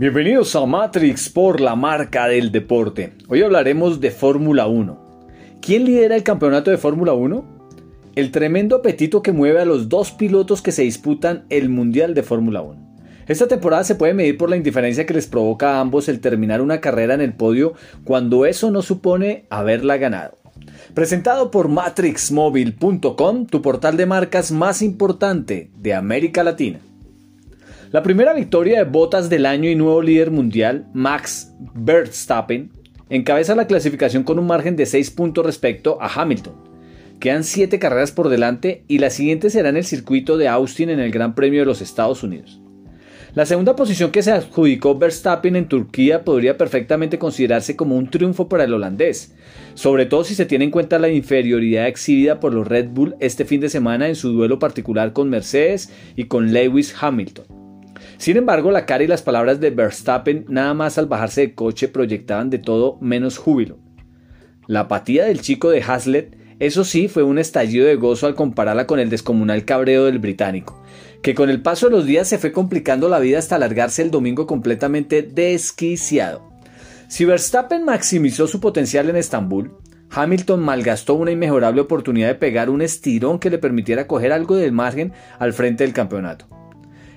Bienvenidos a Matrix por la marca del deporte. Hoy hablaremos de Fórmula 1. ¿Quién lidera el campeonato de Fórmula 1? El tremendo apetito que mueve a los dos pilotos que se disputan el Mundial de Fórmula 1. Esta temporada se puede medir por la indiferencia que les provoca a ambos el terminar una carrera en el podio cuando eso no supone haberla ganado. Presentado por matrixmobile.com, tu portal de marcas más importante de América Latina. La primera victoria de botas del año y nuevo líder mundial, Max Verstappen, encabeza la clasificación con un margen de 6 puntos respecto a Hamilton. Quedan 7 carreras por delante y la siguiente será en el circuito de Austin en el Gran Premio de los Estados Unidos. La segunda posición que se adjudicó Verstappen en Turquía podría perfectamente considerarse como un triunfo para el holandés, sobre todo si se tiene en cuenta la inferioridad exhibida por los Red Bull este fin de semana en su duelo particular con Mercedes y con Lewis Hamilton. Sin embargo, la cara y las palabras de Verstappen nada más al bajarse de coche proyectaban de todo menos júbilo. La apatía del chico de Hazlet, eso sí, fue un estallido de gozo al compararla con el descomunal cabreo del británico, que con el paso de los días se fue complicando la vida hasta alargarse el domingo completamente desquiciado. Si Verstappen maximizó su potencial en Estambul, Hamilton malgastó una inmejorable oportunidad de pegar un estirón que le permitiera coger algo del margen al frente del campeonato.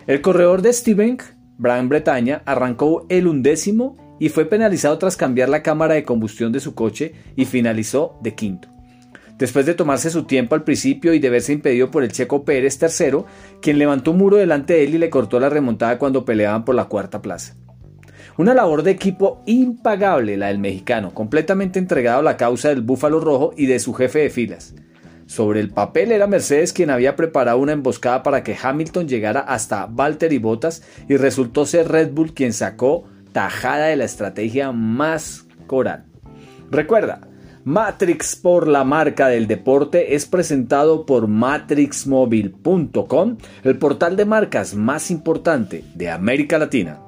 El corredor de Steven, Brian Bretaña, arrancó el undécimo y fue penalizado tras cambiar la cámara de combustión de su coche y finalizó de quinto. Después de tomarse su tiempo al principio y de verse impedido por el checo Pérez tercero, quien levantó un muro delante de él y le cortó la remontada cuando peleaban por la cuarta plaza. Una labor de equipo impagable la del mexicano, completamente entregado a la causa del Búfalo Rojo y de su jefe de filas. Sobre el papel era Mercedes quien había preparado una emboscada para que Hamilton llegara hasta Valtteri Bottas y resultó ser Red Bull quien sacó tajada de la estrategia más coral. Recuerda, Matrix por la marca del deporte es presentado por matrixmobile.com, el portal de marcas más importante de América Latina.